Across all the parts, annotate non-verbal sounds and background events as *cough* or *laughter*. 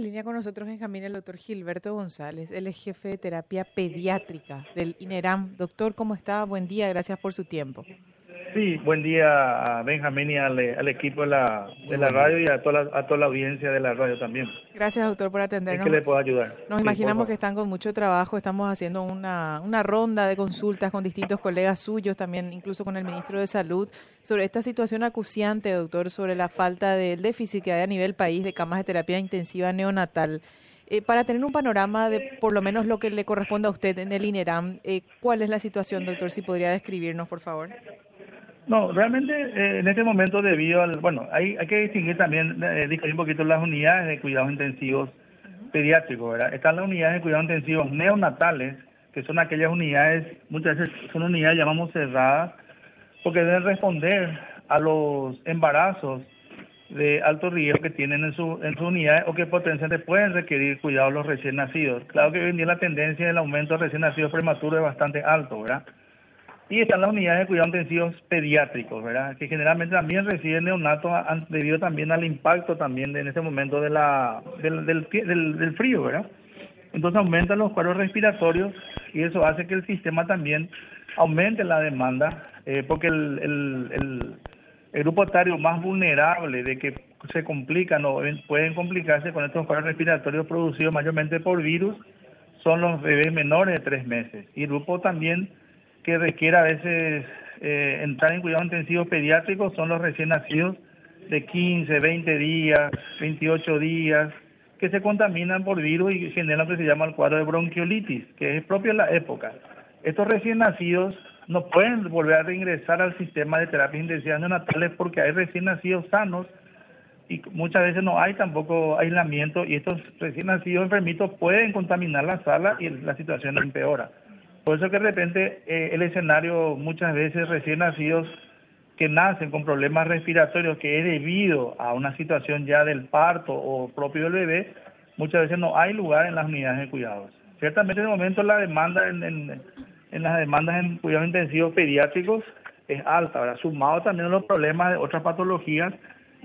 En línea con nosotros Benjamín el doctor Gilberto González, él es jefe de terapia pediátrica del INERAM. Doctor, ¿cómo está? Buen día, gracias por su tiempo. Sí, buen día a Benjamín y al, equipo de la, de la radio y a toda la, a toda la audiencia de la radio también. Gracias, doctor, por atendernos. ¿En qué le puedo ayudar? Nos imaginamos que están con mucho trabajo. Estamos haciendo una, una ronda de consultas con distintos colegas suyos, también incluso con el ministro de Salud, sobre esta situación acuciante, doctor, sobre la falta del déficit que hay a nivel país de camas de terapia intensiva neonatal. Eh, para tener un panorama de por lo menos lo que le corresponde a usted en el INERAM, eh, ¿cuál es la situación, doctor? Si podría describirnos, por favor. No, realmente eh, en este momento debido al, bueno, hay, hay que distinguir también, eh, distinguir un poquito las unidades de cuidados intensivos pediátricos, ¿verdad? Están las unidades de cuidados intensivos neonatales, que son aquellas unidades, muchas veces son unidades llamamos cerradas, porque deben responder a los embarazos de alto riesgo que tienen en su, en su unidad o que potencialmente pueden requerir cuidados los recién nacidos. Claro que hoy en día la tendencia del aumento de recién nacidos prematuros es bastante alto, ¿verdad? Y están las unidades de cuidados intensivos pediátricos, ¿verdad? Que generalmente también reciben neonatos debido también al impacto también en este momento de la, del, del, del, frío, ¿verdad? Entonces aumentan los cuadros respiratorios y eso hace que el sistema también aumente la demanda, eh, porque el, el, el, grupo etario más vulnerable de que se complican o pueden complicarse con estos cuadros respiratorios producidos mayormente por virus son los bebés menores de tres meses. Y el grupo también que requiere a veces eh, entrar en cuidados intensivos pediátricos son los recién nacidos de 15, 20 días, 28 días, que se contaminan por virus y generan lo que se llama el cuadro de bronquiolitis, que es propio de la época. Estos recién nacidos no pueden volver a reingresar al sistema de terapia intensiva neonatales porque hay recién nacidos sanos y muchas veces no hay tampoco aislamiento y estos recién nacidos enfermitos pueden contaminar la sala y la situación empeora. Por eso que de repente eh, el escenario muchas veces recién nacidos que nacen con problemas respiratorios que es debido a una situación ya del parto o propio del bebé, muchas veces no hay lugar en las unidades de cuidados. Ciertamente en el momento la demanda en, en, las demandas en cuidados intensivos pediátricos es alta, ahora sumado también a los problemas de otras patologías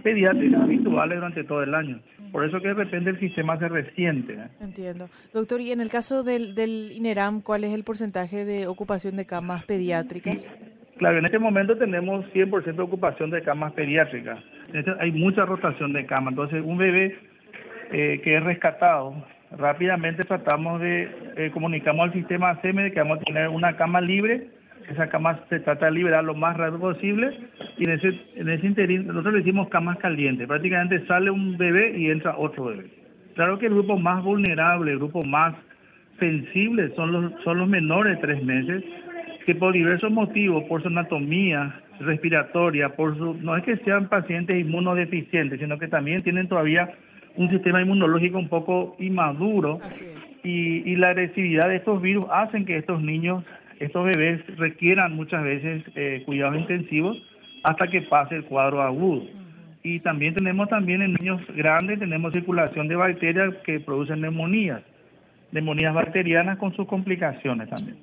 pediátricas habituales durante todo el año. Por eso que de repente el sistema se resiente. ¿eh? Entiendo. Doctor, y en el caso del, del INERAM, ¿cuál es el porcentaje de ocupación de camas pediátricas? Claro, en este momento tenemos 100% de ocupación de camas pediátricas. Este, hay mucha rotación de camas. Entonces, un bebé eh, que es rescatado, rápidamente tratamos de, eh, comunicamos al sistema ACM de que vamos a tener una cama libre esa cama se trata de liberar lo más rápido posible y en ese, en ese interín nosotros le decimos camas calientes. Prácticamente sale un bebé y entra otro bebé. Claro que el grupo más vulnerable, el grupo más sensible son los, son los menores de tres meses que por diversos motivos, por su anatomía respiratoria, por su, no es que sean pacientes inmunodeficientes, sino que también tienen todavía un sistema inmunológico un poco inmaduro y, y la agresividad de estos virus hacen que estos niños estos bebés requieran muchas veces eh, cuidados intensivos hasta que pase el cuadro agudo. Y también tenemos también en niños grandes, tenemos circulación de bacterias que producen neumonías, neumonías bacterianas con sus complicaciones también.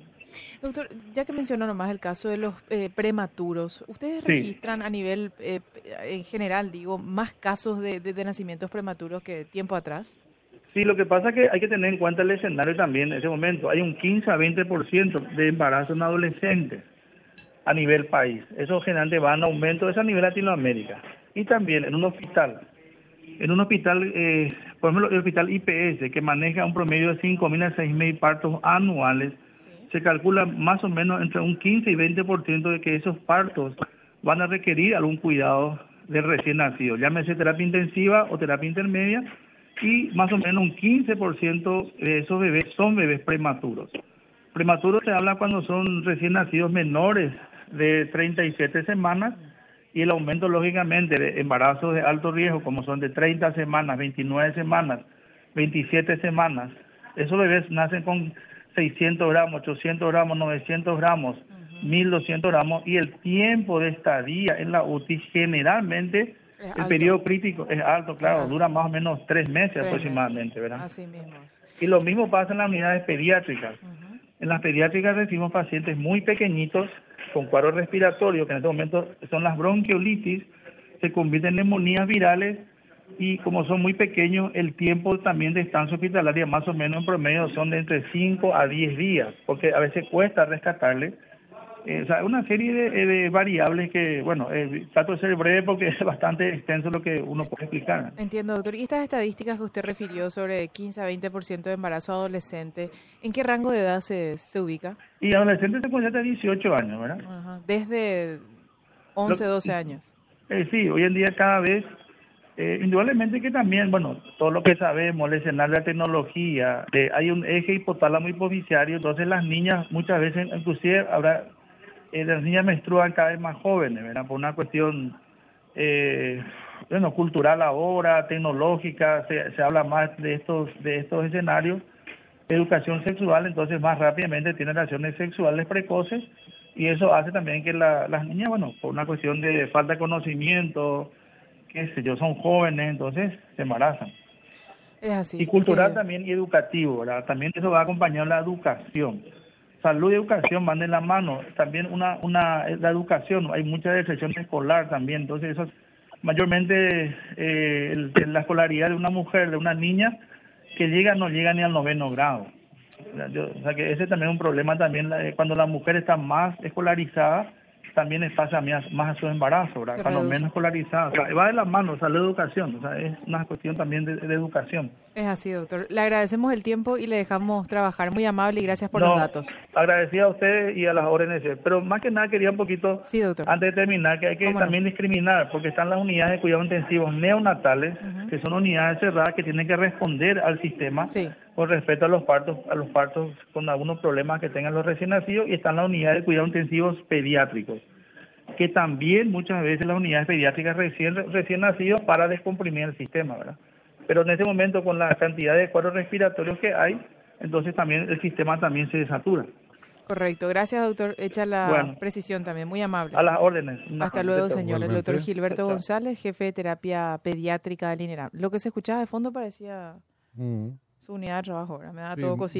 Doctor, ya que mencionó nomás el caso de los eh, prematuros, ¿ustedes registran a nivel eh, en general, digo, más casos de, de nacimientos prematuros que tiempo atrás? Sí, lo que pasa es que hay que tener en cuenta el escenario también en ese momento. Hay un 15 a 20% de embarazo en adolescentes a nivel país. Eso generalmente va en aumento, eso a nivel Latinoamérica. Y también en un hospital. En un hospital, eh, por ejemplo, el hospital IPS, que maneja un promedio de 5.000 a 6.000 partos anuales, se calcula más o menos entre un 15 y 20% de que esos partos van a requerir algún cuidado del recién nacido, llámese terapia intensiva o terapia intermedia, y más o menos un 15% de esos bebés son bebés prematuros. Prematuros se habla cuando son recién nacidos menores de 37 semanas y el aumento lógicamente de embarazos de alto riesgo como son de 30 semanas, 29 semanas, 27 semanas. Esos bebés nacen con 600 gramos, 800 gramos, 900 gramos, 1200 gramos y el tiempo de estadía en la UTI generalmente el periodo crítico es alto, claro, dura más o menos tres meses aproximadamente, ¿verdad? Así mismo. Y lo mismo pasa en las unidades pediátricas. En las pediátricas recibimos pacientes muy pequeñitos con cuadros respiratorios, que en este momento son las bronquiolitis, se convierten en neumonías virales y como son muy pequeños, el tiempo también de estancia hospitalaria más o menos en promedio son de entre 5 a 10 días, porque a veces cuesta rescatarle. Eh, o sea, una serie de, de variables que, bueno, eh, trato de ser breve porque *laughs* es bastante extenso lo que uno puede explicar. Entiendo, doctor. ¿Y estas estadísticas que usted refirió sobre 15 a 20% de embarazo adolescente, en qué rango de edad se, se ubica? Y adolescente se hasta 18 años, ¿verdad? Ajá. Desde 11, 12 años. Eh, sí, hoy en día cada vez eh, indudablemente que también, bueno, todo lo que sabemos, el escenario de la tecnología, de, hay un eje hipotálamo hipoficiario, entonces las niñas muchas veces, inclusive habrá, eh, las niñas menstruan cada vez más jóvenes, ¿verdad? Por una cuestión, eh, bueno, cultural ahora, tecnológica, se, se habla más de estos, de estos escenarios, educación sexual, entonces más rápidamente tienen relaciones sexuales precoces y eso hace también que la, las niñas, bueno, por una cuestión de falta de conocimiento, qué sé yo, son jóvenes, entonces se embarazan. Es así. Y cultural que- también y educativo, ¿verdad? También eso va acompañado de la educación. Salud y educación van de la mano. También una, una, la educación, hay mucha deserción escolar también, entonces eso mayormente eh, la escolaridad de una mujer, de una niña, que llega no llega ni al noveno grado. O sea, que ese también es un problema también, eh, cuando la mujer está más escolarizada, también les pasa más, más a su embarazo, ¿verdad? Reduce. menos escolarizada. O sea, va de la mano, o sea, la educación, o sea, es una cuestión también de, de educación. Es así, doctor. Le agradecemos el tiempo y le dejamos trabajar. Muy amable y gracias por No, los datos. Agradecido a ustedes y a las órdenes, pero más que nada quería un poquito, Sí, doctor. antes de terminar, que hay que también discriminar, porque están las unidades de cuidado intensivos neonatales, que son unidades cerradas que tienen que responder al sistema Sí. Con respecto a los partos, a los partos con algunos problemas que tengan los recién nacidos, y están las unidades de cuidado intensivos pediátricos, que también muchas veces las unidades pediátricas recién, recién nacidos para descomprimir el sistema, ¿verdad? Pero en este momento con la cantidad de cuadros respiratorios que hay, entonces también el sistema también se desatura. Correcto. Gracias, doctor. Echa la Bueno. precisión también. Muy amable. A las órdenes. Hasta luego, señor. El doctor. Gilberto. González, jefe de terapia pediátrica del INERAM. Lo que se escuchaba de fondo parecía Mm. Su unidad de trabajo, ¿verdad? Me da Sí, todo cosita.